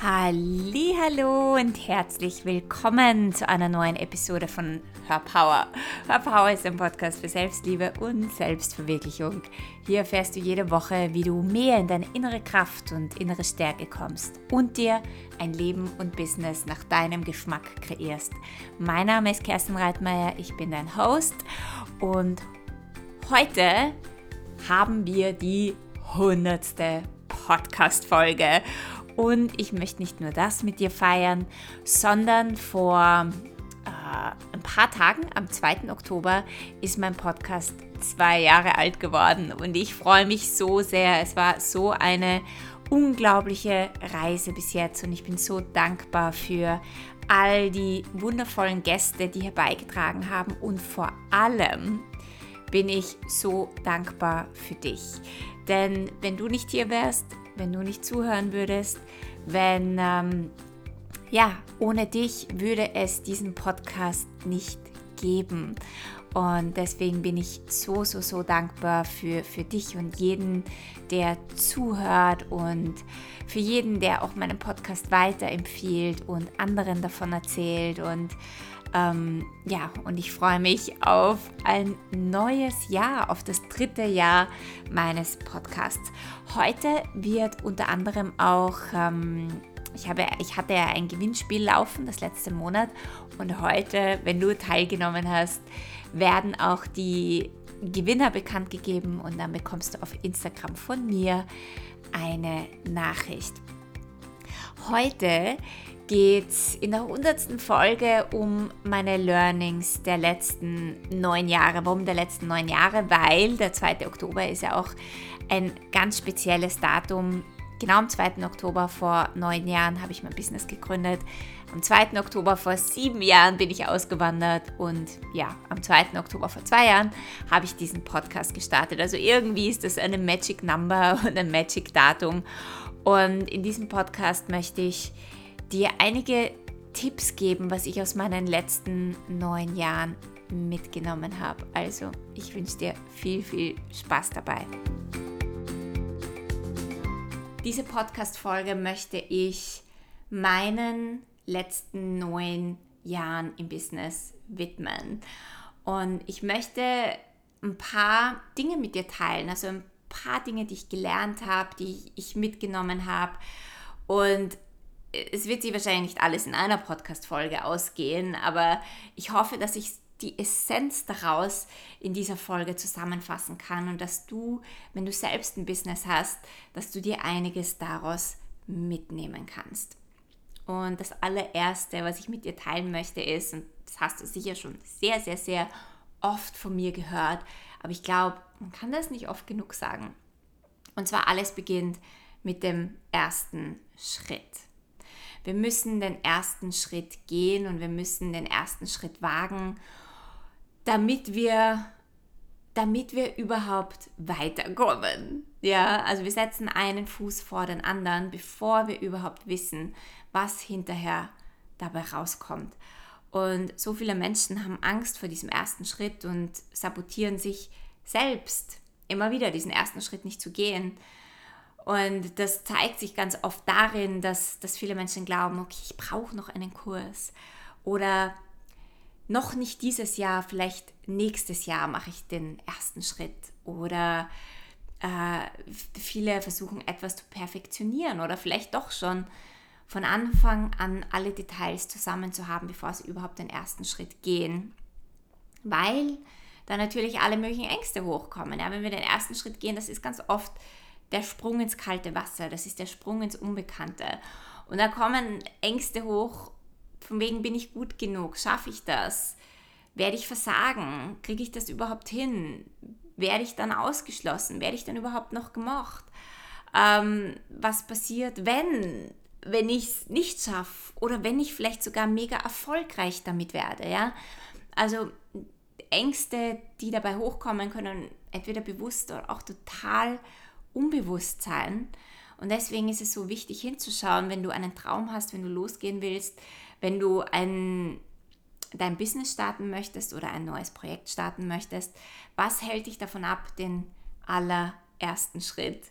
Hallo und herzlich willkommen zu einer neuen Episode von Hörpower. Hörpower ist ein Podcast für Selbstliebe und Selbstverwirklichung. Hier erfährst du jede Woche, wie du mehr in deine innere Kraft und innere Stärke kommst und dir ein Leben und Business nach deinem Geschmack kreierst. Mein Name ist Kerstin Reitmeier, ich bin dein Host und heute haben wir die hundertste Podcast-Folge. Und ich möchte nicht nur das mit dir feiern, sondern vor äh, ein paar Tagen, am 2. Oktober, ist mein Podcast zwei Jahre alt geworden. Und ich freue mich so sehr. Es war so eine unglaubliche Reise bis jetzt und ich bin so dankbar für all die wundervollen Gäste, die hier beigetragen haben und vor allem bin ich so dankbar für dich. Denn wenn du nicht hier wärst, wenn du nicht zuhören würdest, wenn, ähm, ja, ohne dich würde es diesen Podcast nicht geben. Und deswegen bin ich so, so, so dankbar für, für dich und jeden, der zuhört und für jeden, der auch meinen Podcast weiterempfiehlt und anderen davon erzählt. Und ähm, ja, und ich freue mich auf ein neues Jahr, auf das dritte Jahr meines Podcasts. Heute wird unter anderem auch, ähm, ich, habe, ich hatte ja ein Gewinnspiel laufen, das letzte Monat. Und heute, wenn du teilgenommen hast, werden auch die Gewinner bekannt gegeben und dann bekommst du auf Instagram von mir eine Nachricht. Heute geht es in der hundertsten Folge um meine Learnings der letzten neun Jahre. Warum der letzten neun Jahre? Weil der 2. Oktober ist ja auch ein ganz spezielles Datum. Genau am 2. Oktober vor neun Jahren habe ich mein Business gegründet. Am 2. Oktober vor sieben Jahren bin ich ausgewandert und ja, am 2. Oktober vor zwei Jahren habe ich diesen Podcast gestartet. Also irgendwie ist das eine Magic Number und ein Magic Datum. Und in diesem Podcast möchte ich dir einige Tipps geben, was ich aus meinen letzten neun Jahren mitgenommen habe. Also, ich wünsche dir viel, viel Spaß dabei. Diese Podcast-Folge möchte ich meinen letzten neun Jahren im Business widmen. Und ich möchte ein paar Dinge mit dir teilen, also ein paar Dinge, die ich gelernt habe, die ich mitgenommen habe. Und es wird sich wahrscheinlich nicht alles in einer Podcast-Folge ausgehen, aber ich hoffe, dass ich die Essenz daraus in dieser Folge zusammenfassen kann und dass du, wenn du selbst ein Business hast, dass du dir einiges daraus mitnehmen kannst. Und das allererste, was ich mit dir teilen möchte, ist, und das hast du sicher schon sehr, sehr, sehr oft von mir gehört, aber ich glaube, man kann das nicht oft genug sagen. Und zwar alles beginnt mit dem ersten Schritt. Wir müssen den ersten Schritt gehen und wir müssen den ersten Schritt wagen, damit wir damit wir überhaupt weiterkommen. Ja, also wir setzen einen Fuß vor den anderen, bevor wir überhaupt wissen, was hinterher dabei rauskommt. Und so viele Menschen haben Angst vor diesem ersten Schritt und sabotieren sich selbst immer wieder, diesen ersten Schritt nicht zu gehen. Und das zeigt sich ganz oft darin, dass, dass viele Menschen glauben, okay, ich brauche noch einen Kurs. Oder noch nicht dieses Jahr, vielleicht nächstes Jahr mache ich den ersten Schritt. Oder äh, viele versuchen etwas zu perfektionieren oder vielleicht doch schon von Anfang an alle Details zusammen zu haben, bevor sie überhaupt den ersten Schritt gehen. Weil da natürlich alle möglichen Ängste hochkommen. Ja, wenn wir den ersten Schritt gehen, das ist ganz oft der Sprung ins kalte Wasser, das ist der Sprung ins Unbekannte. Und da kommen Ängste hoch, von wegen bin ich gut genug, schaffe ich das, werde ich versagen, kriege ich das überhaupt hin, werde ich dann ausgeschlossen, werde ich dann überhaupt noch gemocht, ähm, was passiert, wenn, wenn ich es nicht schaffe oder wenn ich vielleicht sogar mega erfolgreich damit werde, ja. Also Ängste, die dabei hochkommen, können entweder bewusst oder auch total unbewusst sein. Und deswegen ist es so wichtig hinzuschauen, wenn du einen Traum hast, wenn du losgehen willst, wenn du ein, dein Business starten möchtest oder ein neues Projekt starten möchtest, was hält dich davon ab, den allerersten Schritt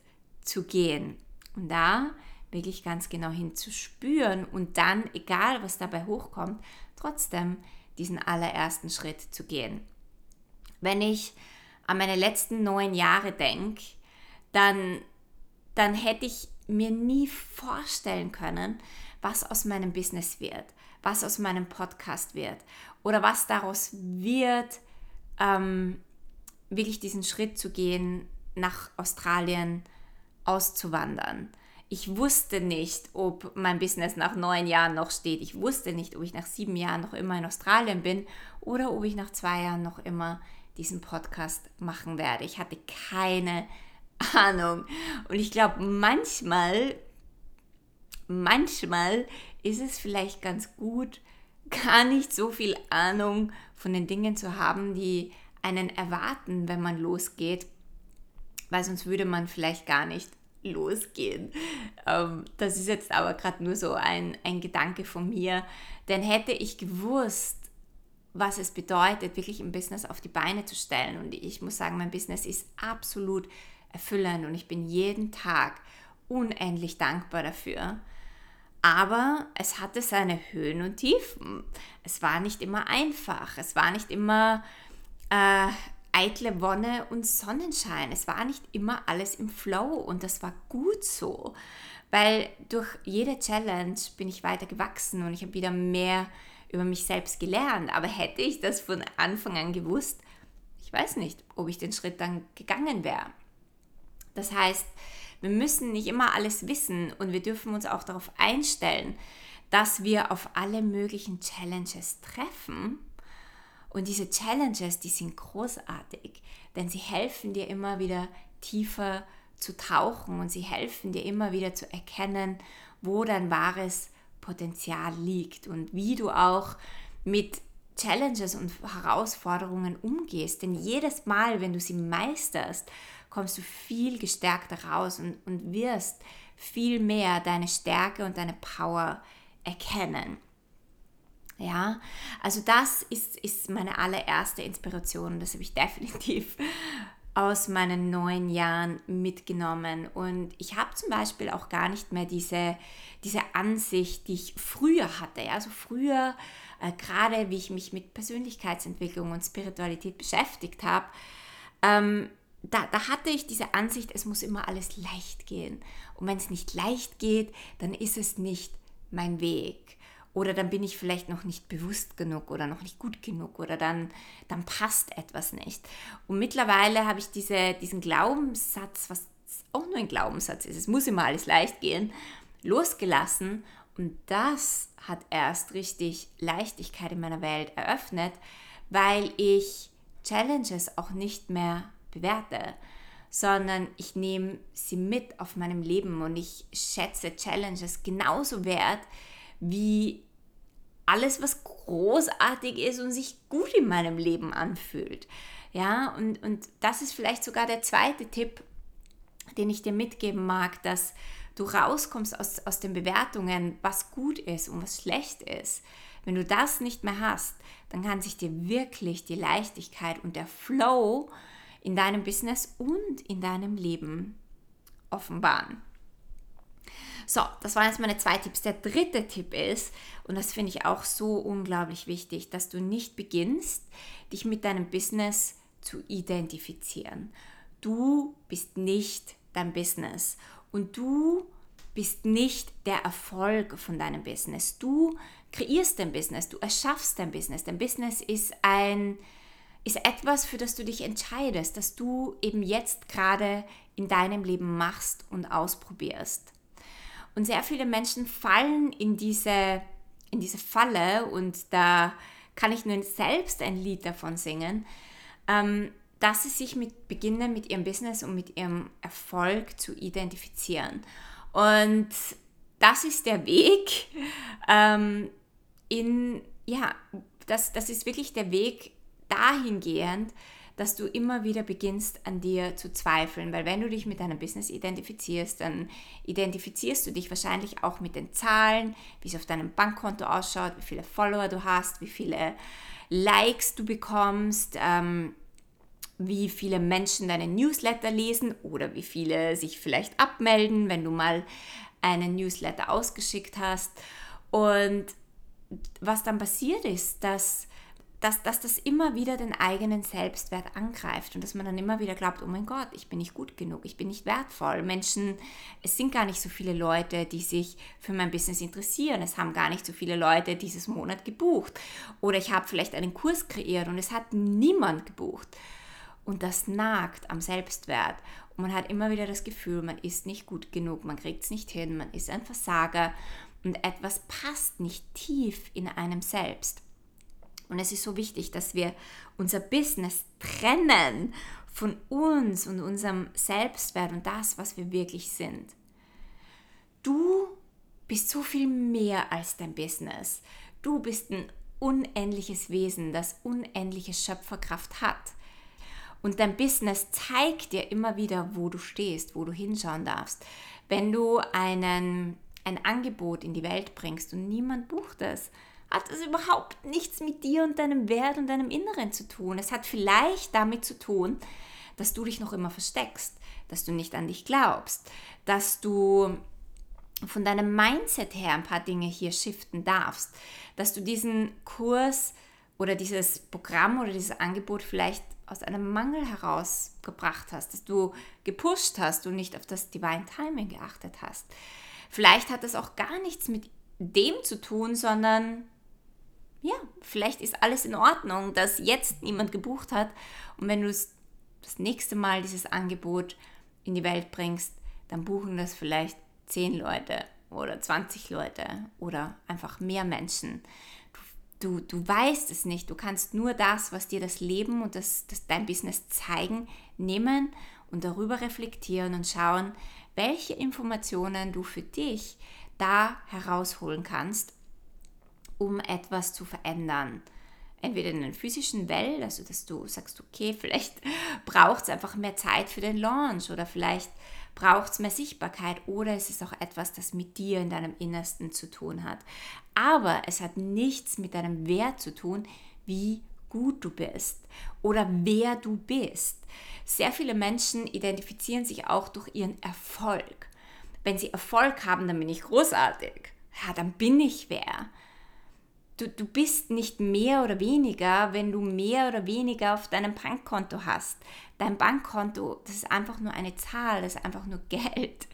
zu gehen? Und da wirklich ganz genau hinzuspüren und dann, egal was dabei hochkommt, trotzdem diesen allerersten Schritt zu gehen. Wenn ich an meine letzten neun Jahre denke, dann, dann hätte ich mir nie vorstellen können, was aus meinem Business wird, was aus meinem Podcast wird oder was daraus wird, ähm, wirklich diesen Schritt zu gehen, nach Australien auszuwandern. Ich wusste nicht, ob mein Business nach neun Jahren noch steht. Ich wusste nicht, ob ich nach sieben Jahren noch immer in Australien bin oder ob ich nach zwei Jahren noch immer diesen Podcast machen werde. Ich hatte keine Ahnung. Und ich glaube, manchmal, manchmal ist es vielleicht ganz gut, gar nicht so viel Ahnung von den Dingen zu haben, die einen erwarten, wenn man losgeht, weil sonst würde man vielleicht gar nicht losgehen. Ähm, das ist jetzt aber gerade nur so ein, ein Gedanke von mir. Denn hätte ich gewusst, was es bedeutet, wirklich ein Business auf die Beine zu stellen, und ich muss sagen, mein Business ist absolut erfüllend und ich bin jeden Tag unendlich dankbar dafür. Aber es hatte seine Höhen und Tiefen. Es war nicht immer einfach. Es war nicht immer äh, eitle Wonne und Sonnenschein. Es war nicht immer alles im Flow und das war gut so, weil durch jede Challenge bin ich weiter gewachsen und ich habe wieder mehr über mich selbst gelernt. Aber hätte ich das von Anfang an gewusst, ich weiß nicht, ob ich den Schritt dann gegangen wäre. Das heißt, wir müssen nicht immer alles wissen und wir dürfen uns auch darauf einstellen, dass wir auf alle möglichen Challenges treffen und diese Challenges, die sind großartig, denn sie helfen dir immer wieder tiefer zu tauchen und sie helfen dir immer wieder zu erkennen, wo dein wahres Potenzial liegt und wie du auch mit Challenges und Herausforderungen umgehst. Denn jedes Mal, wenn du sie meisterst, kommst du viel gestärkter raus und, und wirst viel mehr deine Stärke und deine Power erkennen. Ja, also das ist, ist meine allererste Inspiration. Das habe ich definitiv aus meinen neun Jahren mitgenommen. Und ich habe zum Beispiel auch gar nicht mehr diese, diese Ansicht, die ich früher hatte. Also früher, äh, gerade wie ich mich mit Persönlichkeitsentwicklung und Spiritualität beschäftigt habe, ähm, da, da hatte ich diese Ansicht, es muss immer alles leicht gehen. Und wenn es nicht leicht geht, dann ist es nicht mein Weg oder dann bin ich vielleicht noch nicht bewusst genug oder noch nicht gut genug oder dann, dann passt etwas nicht. Und mittlerweile habe ich diese, diesen Glaubenssatz, was auch nur ein Glaubenssatz ist, es muss immer alles leicht gehen, losgelassen und das hat erst richtig Leichtigkeit in meiner Welt eröffnet, weil ich Challenges auch nicht mehr bewerte, sondern ich nehme sie mit auf meinem Leben und ich schätze Challenges genauso wert wie alles, was großartig ist und sich gut in meinem Leben anfühlt. Ja, und, und das ist vielleicht sogar der zweite Tipp, den ich dir mitgeben mag, dass du rauskommst aus, aus den Bewertungen, was gut ist und was schlecht ist. Wenn du das nicht mehr hast, dann kann sich dir wirklich die Leichtigkeit und der Flow in deinem Business und in deinem Leben offenbaren. So, das waren jetzt meine zwei Tipps. Der dritte Tipp ist, und das finde ich auch so unglaublich wichtig, dass du nicht beginnst, dich mit deinem Business zu identifizieren. Du bist nicht dein Business und du bist nicht der Erfolg von deinem Business. Du kreierst dein Business, du erschaffst dein Business. Dein Business ist ein ist etwas, für das du dich entscheidest, dass du eben jetzt gerade in deinem Leben machst und ausprobierst. Und sehr viele Menschen fallen in diese, in diese Falle und da kann ich nur selbst ein Lied davon singen, ähm, dass sie sich mit, beginnen, mit ihrem Business und mit ihrem Erfolg zu identifizieren. Und das ist der Weg ähm, in, ja, das, das ist wirklich der Weg dahingehend, dass du immer wieder beginnst an dir zu zweifeln, weil wenn du dich mit deinem Business identifizierst, dann identifizierst du dich wahrscheinlich auch mit den Zahlen, wie es auf deinem Bankkonto ausschaut, wie viele Follower du hast, wie viele Likes du bekommst, ähm, wie viele Menschen deine Newsletter lesen oder wie viele sich vielleicht abmelden, wenn du mal einen Newsletter ausgeschickt hast. Und was dann passiert ist, dass dass, dass das immer wieder den eigenen Selbstwert angreift und dass man dann immer wieder glaubt, oh mein Gott, ich bin nicht gut genug, ich bin nicht wertvoll. Menschen, es sind gar nicht so viele Leute, die sich für mein Business interessieren. Es haben gar nicht so viele Leute dieses Monat gebucht. Oder ich habe vielleicht einen Kurs kreiert und es hat niemand gebucht. Und das nagt am Selbstwert. Und man hat immer wieder das Gefühl, man ist nicht gut genug, man kriegt es nicht hin, man ist ein Versager und etwas passt nicht tief in einem selbst. Und es ist so wichtig, dass wir unser Business trennen von uns und unserem Selbstwert und das, was wir wirklich sind. Du bist so viel mehr als dein Business. Du bist ein unendliches Wesen, das unendliche Schöpferkraft hat. Und dein Business zeigt dir immer wieder, wo du stehst, wo du hinschauen darfst. Wenn du einen, ein Angebot in die Welt bringst und niemand bucht es, hat es überhaupt nichts mit dir und deinem Wert und deinem Inneren zu tun. Es hat vielleicht damit zu tun, dass du dich noch immer versteckst, dass du nicht an dich glaubst, dass du von deinem Mindset her ein paar Dinge hier shiften darfst, dass du diesen Kurs oder dieses Programm oder dieses Angebot vielleicht aus einem Mangel herausgebracht hast, dass du gepusht hast und nicht auf das Divine Timing geachtet hast. Vielleicht hat das auch gar nichts mit dem zu tun, sondern ja, vielleicht ist alles in Ordnung, dass jetzt niemand gebucht hat. Und wenn du das nächste Mal dieses Angebot in die Welt bringst, dann buchen das vielleicht 10 Leute oder 20 Leute oder einfach mehr Menschen. Du, du, du weißt es nicht. Du kannst nur das, was dir das Leben und das, das dein Business zeigen, nehmen und darüber reflektieren und schauen, welche Informationen du für dich da herausholen kannst um etwas zu verändern. Entweder in der physischen Welt, also dass du sagst, okay, vielleicht braucht es einfach mehr Zeit für den Launch oder vielleicht braucht es mehr Sichtbarkeit oder es ist auch etwas, das mit dir in deinem Innersten zu tun hat. Aber es hat nichts mit deinem Wert zu tun, wie gut du bist oder wer du bist. Sehr viele Menschen identifizieren sich auch durch ihren Erfolg. Wenn sie Erfolg haben, dann bin ich großartig. Ja, dann bin ich wer du, du bist nicht mehr oder weniger, wenn du mehr oder weniger auf deinem Bankkonto hast. Dein Bankkonto, das ist einfach nur eine Zahl, das ist einfach nur Geld.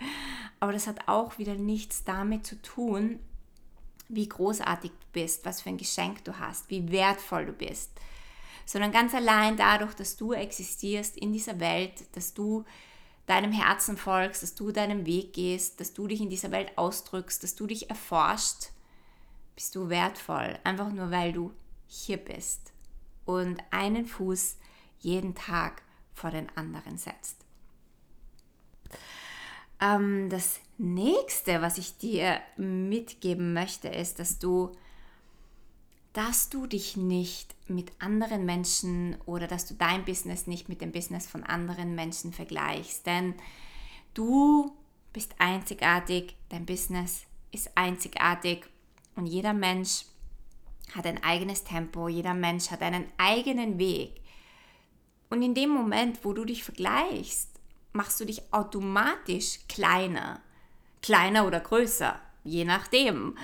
Aber das hat auch wieder nichts damit zu tun, wie großartig du bist, was für ein Geschenk du hast, wie wertvoll du bist. Sondern ganz allein dadurch, dass du existierst in dieser Welt, dass du deinem Herzen folgst, dass du deinem Weg gehst, dass du dich in dieser Welt ausdrückst, dass du dich erforscht, bist du wertvoll, einfach nur weil du hier bist und einen Fuß jeden Tag vor den anderen setzt. Ähm, das nächste, was ich dir mitgeben möchte, ist, dass du, dass du dich nicht mit anderen Menschen oder dass du dein Business nicht mit dem Business von anderen Menschen vergleichst. Denn du bist einzigartig, dein Business ist einzigartig und jeder Mensch hat ein eigenes Tempo, jeder Mensch hat einen eigenen Weg. Und in dem Moment, wo du dich vergleichst, machst du dich automatisch kleiner. Kleiner oder größer, je nachdem,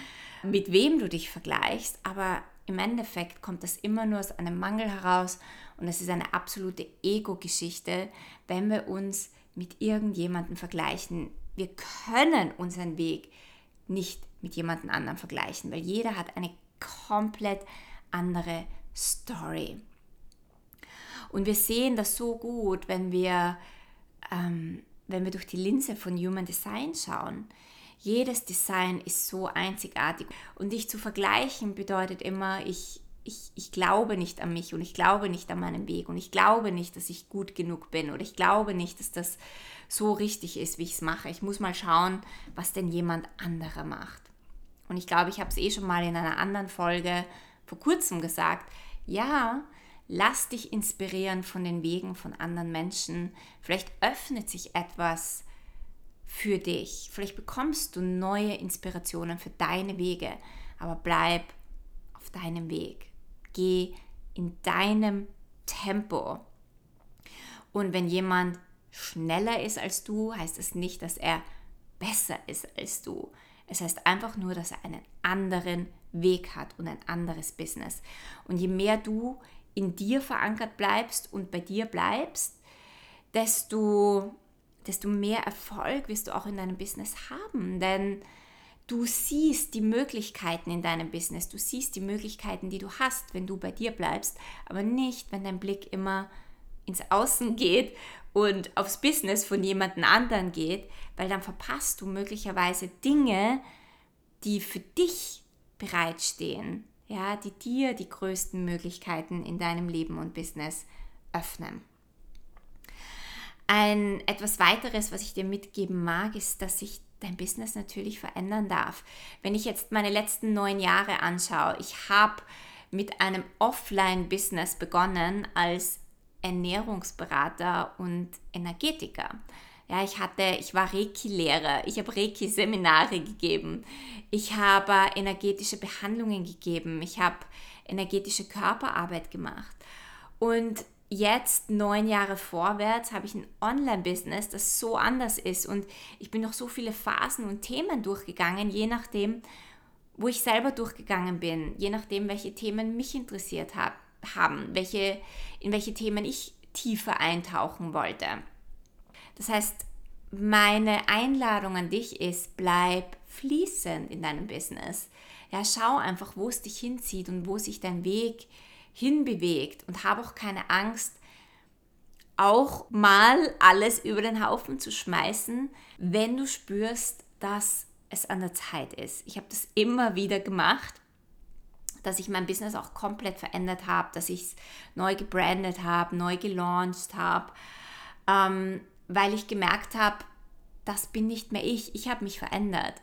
mit wem du dich vergleichst. Aber im Endeffekt kommt das immer nur aus einem Mangel heraus und es ist eine absolute Ego-Geschichte, wenn wir uns mit irgendjemandem vergleichen. Wir können unseren Weg nicht mit jemandem anderen vergleichen, weil jeder hat eine komplett andere Story. Und wir sehen das so gut, wenn wir, ähm, wenn wir durch die Linse von Human Design schauen. Jedes Design ist so einzigartig. Und dich zu vergleichen bedeutet immer, ich, ich, ich glaube nicht an mich und ich glaube nicht an meinen Weg und ich glaube nicht, dass ich gut genug bin oder ich glaube nicht, dass das so richtig ist, wie ich es mache. Ich muss mal schauen, was denn jemand anderer macht. Und ich glaube, ich habe es eh schon mal in einer anderen Folge vor kurzem gesagt. Ja, lass dich inspirieren von den Wegen von anderen Menschen. Vielleicht öffnet sich etwas für dich. Vielleicht bekommst du neue Inspirationen für deine Wege. Aber bleib auf deinem Weg. Geh in deinem Tempo. Und wenn jemand schneller ist als du, heißt es das nicht, dass er besser ist als du. Es heißt einfach nur, dass er einen anderen Weg hat und ein anderes Business. Und je mehr du in dir verankert bleibst und bei dir bleibst, desto, desto mehr Erfolg wirst du auch in deinem Business haben. Denn du siehst die Möglichkeiten in deinem Business, du siehst die Möglichkeiten, die du hast, wenn du bei dir bleibst, aber nicht, wenn dein Blick immer ins Außen geht und aufs Business von jemandem anderen geht, weil dann verpasst du möglicherweise Dinge, die für dich bereitstehen, ja, die dir die größten Möglichkeiten in deinem Leben und Business öffnen. Ein etwas weiteres, was ich dir mitgeben mag, ist, dass sich dein Business natürlich verändern darf. Wenn ich jetzt meine letzten neun Jahre anschaue, ich habe mit einem Offline-Business begonnen als Ernährungsberater und Energetiker. Ja, ich hatte, ich war Reiki-Lehrer, ich habe Reiki-Seminare gegeben, ich habe energetische Behandlungen gegeben, ich habe energetische Körperarbeit gemacht. Und jetzt, neun Jahre vorwärts, habe ich ein Online-Business, das so anders ist. Und ich bin noch so viele Phasen und Themen durchgegangen, je nachdem, wo ich selber durchgegangen bin, je nachdem, welche Themen mich interessiert hab, haben, welche, in welche Themen ich tiefer eintauchen wollte. Das heißt, meine Einladung an dich ist, bleib fließend in deinem Business. Ja, schau einfach, wo es dich hinzieht und wo sich dein Weg hinbewegt und habe auch keine Angst, auch mal alles über den Haufen zu schmeißen, wenn du spürst, dass es an der Zeit ist. Ich habe das immer wieder gemacht dass ich mein Business auch komplett verändert habe, dass ich es neu gebrandet habe, neu gelauncht habe, ähm, weil ich gemerkt habe, das bin nicht mehr ich, ich habe mich verändert.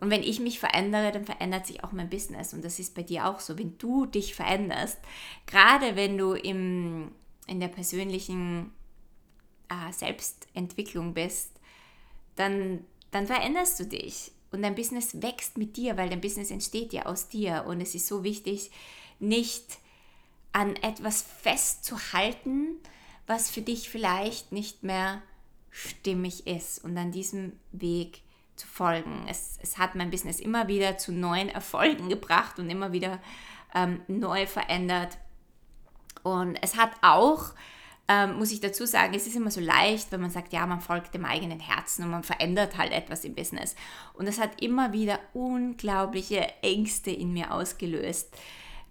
Und wenn ich mich verändere, dann verändert sich auch mein Business. Und das ist bei dir auch so. Wenn du dich veränderst, gerade wenn du im, in der persönlichen äh, Selbstentwicklung bist, dann, dann veränderst du dich. Und dein Business wächst mit dir, weil dein Business entsteht ja aus dir. Und es ist so wichtig, nicht an etwas festzuhalten, was für dich vielleicht nicht mehr stimmig ist und an diesem Weg zu folgen. Es, es hat mein Business immer wieder zu neuen Erfolgen gebracht und immer wieder ähm, neu verändert. Und es hat auch ähm, muss ich dazu sagen, es ist immer so leicht, wenn man sagt, ja, man folgt dem eigenen Herzen und man verändert halt etwas im Business. Und das hat immer wieder unglaubliche Ängste in mir ausgelöst.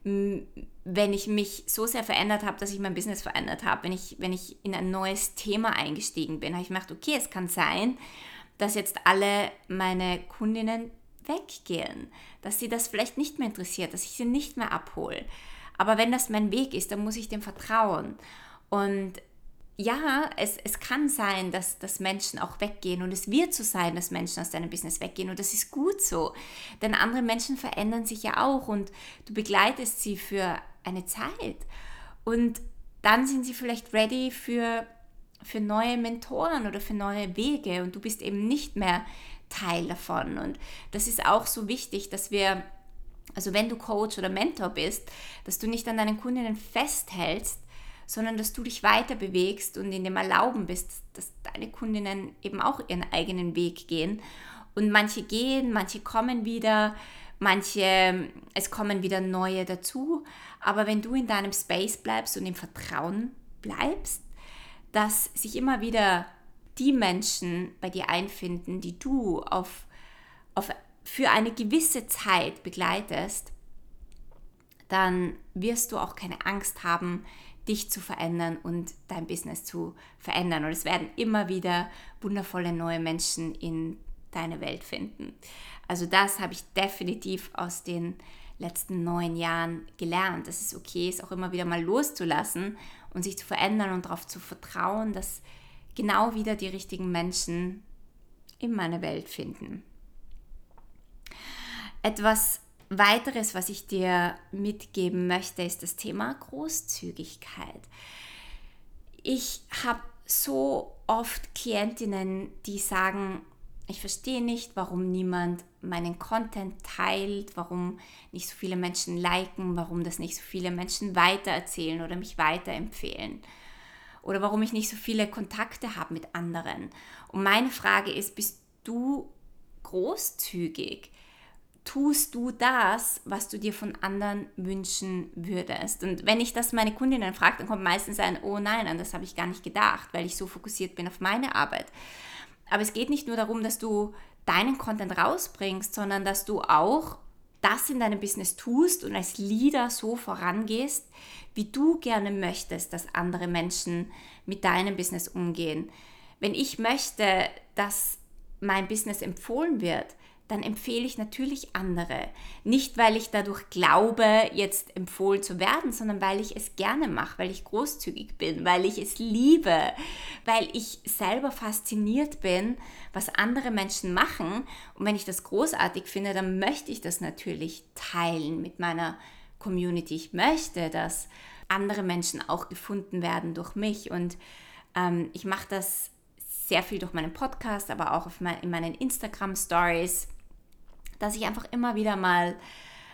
Wenn ich mich so sehr verändert habe, dass ich mein Business verändert habe, wenn ich, wenn ich in ein neues Thema eingestiegen bin, habe ich gedacht, okay, es kann sein, dass jetzt alle meine Kundinnen weggehen, dass sie das vielleicht nicht mehr interessiert, dass ich sie nicht mehr abhole. Aber wenn das mein Weg ist, dann muss ich dem vertrauen. Und ja, es, es kann sein, dass, dass Menschen auch weggehen und es wird so sein, dass Menschen aus deinem Business weggehen und das ist gut so. Denn andere Menschen verändern sich ja auch und du begleitest sie für eine Zeit und dann sind sie vielleicht ready für, für neue Mentoren oder für neue Wege und du bist eben nicht mehr Teil davon. Und das ist auch so wichtig, dass wir, also wenn du Coach oder Mentor bist, dass du nicht an deinen Kundinnen festhältst, sondern dass du dich weiter bewegst und in dem Erlauben bist, dass deine Kundinnen eben auch ihren eigenen Weg gehen. Und manche gehen, manche kommen wieder, manche, es kommen wieder neue dazu. Aber wenn du in deinem Space bleibst und im Vertrauen bleibst, dass sich immer wieder die Menschen bei dir einfinden, die du auf, auf, für eine gewisse Zeit begleitest, dann wirst du auch keine Angst haben, dich zu verändern und dein Business zu verändern. Und es werden immer wieder wundervolle neue Menschen in deine Welt finden. Also das habe ich definitiv aus den letzten neun Jahren gelernt, dass es okay ist, auch immer wieder mal loszulassen und sich zu verändern und darauf zu vertrauen, dass genau wieder die richtigen Menschen in meine Welt finden. Etwas Weiteres, was ich dir mitgeben möchte, ist das Thema Großzügigkeit. Ich habe so oft Klientinnen, die sagen, ich verstehe nicht, warum niemand meinen Content teilt, warum nicht so viele Menschen liken, warum das nicht so viele Menschen weitererzählen oder mich weiterempfehlen. Oder warum ich nicht so viele Kontakte habe mit anderen. Und meine Frage ist, bist du großzügig tust du das, was du dir von anderen wünschen würdest? Und wenn ich das meine Kundinnen frage, dann kommt meistens ein, oh nein, an das habe ich gar nicht gedacht, weil ich so fokussiert bin auf meine Arbeit. Aber es geht nicht nur darum, dass du deinen Content rausbringst, sondern dass du auch das in deinem Business tust und als Leader so vorangehst, wie du gerne möchtest, dass andere Menschen mit deinem Business umgehen. Wenn ich möchte, dass mein Business empfohlen wird, dann empfehle ich natürlich andere. Nicht, weil ich dadurch glaube, jetzt empfohlen zu werden, sondern weil ich es gerne mache, weil ich großzügig bin, weil ich es liebe, weil ich selber fasziniert bin, was andere Menschen machen. Und wenn ich das großartig finde, dann möchte ich das natürlich teilen mit meiner Community. Ich möchte, dass andere Menschen auch gefunden werden durch mich. Und ähm, ich mache das sehr viel durch meinen Podcast, aber auch mein, in meinen Instagram Stories dass ich einfach immer wieder mal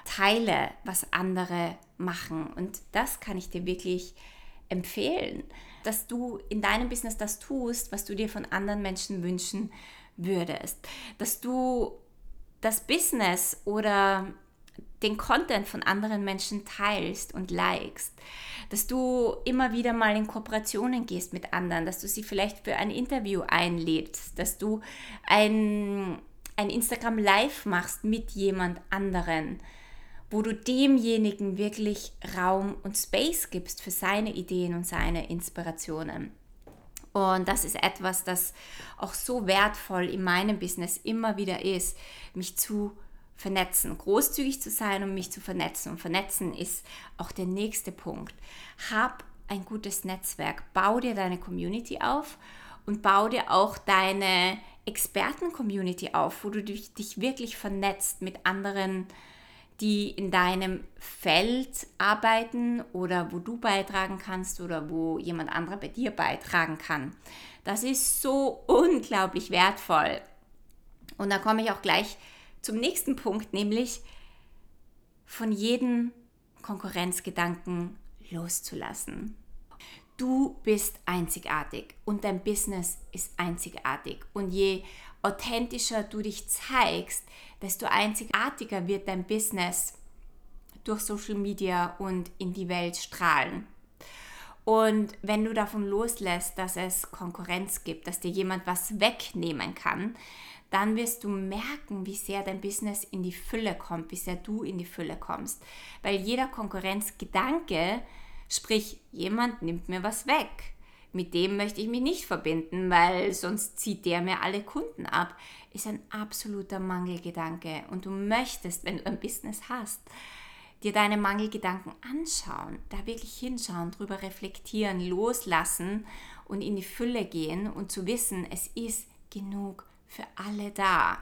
teile, was andere machen. Und das kann ich dir wirklich empfehlen, dass du in deinem Business das tust, was du dir von anderen Menschen wünschen würdest. Dass du das Business oder den Content von anderen Menschen teilst und likest, dass du immer wieder mal in Kooperationen gehst mit anderen, dass du sie vielleicht für ein Interview einlädst, dass du ein ein Instagram Live machst mit jemand anderen, wo du demjenigen wirklich Raum und Space gibst für seine Ideen und seine Inspirationen. Und das ist etwas, das auch so wertvoll in meinem Business immer wieder ist, mich zu vernetzen, großzügig zu sein und mich zu vernetzen. Und vernetzen ist auch der nächste Punkt. Hab ein gutes Netzwerk, bau dir deine Community auf und bau dir auch deine Experten-Community auf, wo du dich, dich wirklich vernetzt mit anderen, die in deinem Feld arbeiten oder wo du beitragen kannst oder wo jemand anderer bei dir beitragen kann. Das ist so unglaublich wertvoll. Und da komme ich auch gleich zum nächsten Punkt, nämlich von jedem Konkurrenzgedanken loszulassen. Du bist einzigartig und dein Business ist einzigartig. Und je authentischer du dich zeigst, desto einzigartiger wird dein Business durch Social Media und in die Welt strahlen. Und wenn du davon loslässt, dass es Konkurrenz gibt, dass dir jemand was wegnehmen kann, dann wirst du merken, wie sehr dein Business in die Fülle kommt, wie sehr du in die Fülle kommst. Weil jeder Konkurrenzgedanke Sprich, jemand nimmt mir was weg. Mit dem möchte ich mich nicht verbinden, weil sonst zieht der mir alle Kunden ab. Ist ein absoluter Mangelgedanke. Und du möchtest, wenn du ein Business hast, dir deine Mangelgedanken anschauen, da wirklich hinschauen, drüber reflektieren, loslassen und in die Fülle gehen und zu wissen, es ist genug für alle da.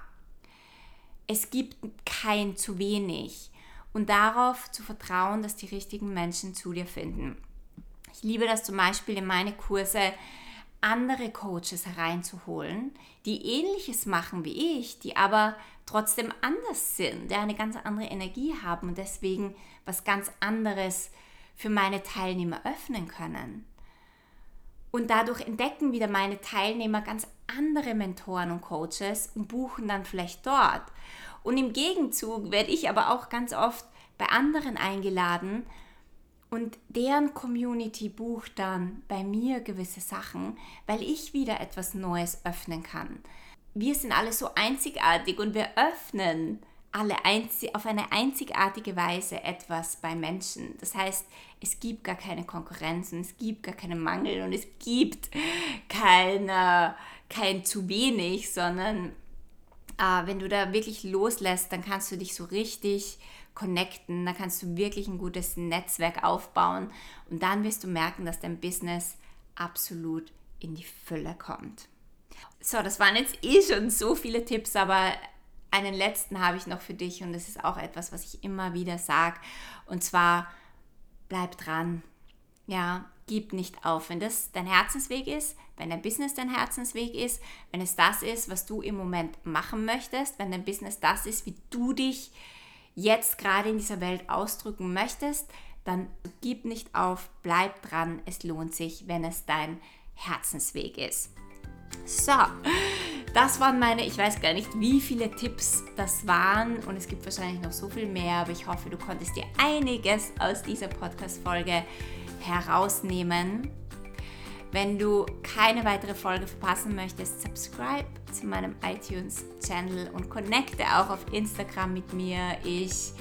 Es gibt kein zu wenig und darauf zu vertrauen, dass die richtigen Menschen zu dir finden. Ich liebe das zum Beispiel in meine Kurse, andere Coaches hereinzuholen, die ähnliches machen wie ich, die aber trotzdem anders sind, die eine ganz andere Energie haben und deswegen was ganz anderes für meine Teilnehmer öffnen können. Und dadurch entdecken wieder meine Teilnehmer ganz andere Mentoren und Coaches und buchen dann vielleicht dort. Und im Gegenzug werde ich aber auch ganz oft bei anderen eingeladen und deren Community bucht dann bei mir gewisse Sachen, weil ich wieder etwas Neues öffnen kann. Wir sind alle so einzigartig und wir öffnen alle auf eine einzigartige Weise etwas bei Menschen. Das heißt, es gibt gar keine Konkurrenz und es gibt gar keinen Mangel und es gibt keine, kein zu wenig, sondern äh, wenn du da wirklich loslässt, dann kannst du dich so richtig connecten, dann kannst du wirklich ein gutes Netzwerk aufbauen und dann wirst du merken, dass dein Business absolut in die Fülle kommt. So, das waren jetzt eh schon so viele Tipps, aber einen letzten habe ich noch für dich und das ist auch etwas, was ich immer wieder sage und zwar bleib dran. Ja, gib nicht auf. Wenn das dein Herzensweg ist, wenn dein Business dein Herzensweg ist, wenn es das ist, was du im Moment machen möchtest, wenn dein Business das ist, wie du dich jetzt gerade in dieser Welt ausdrücken möchtest, dann gib nicht auf, bleib dran. Es lohnt sich, wenn es dein Herzensweg ist. So, das waren meine, ich weiß gar nicht, wie viele Tipps das waren und es gibt wahrscheinlich noch so viel mehr, aber ich hoffe, du konntest dir einiges aus dieser Podcast-Folge herausnehmen. Wenn du keine weitere Folge verpassen möchtest, subscribe zu meinem iTunes-Channel und connecte auch auf Instagram mit mir. Ich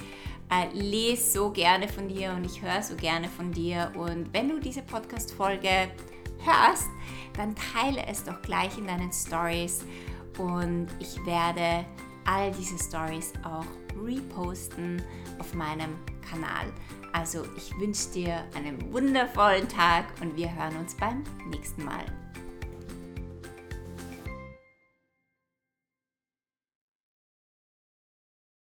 äh, lese so gerne von dir und ich höre so gerne von dir. Und wenn du diese Podcast-Folge hörst, dann teile es doch gleich in deinen Stories und ich werde all diese Stories auch reposten auf meinem Kanal. Also ich wünsche dir einen wundervollen Tag und wir hören uns beim nächsten Mal.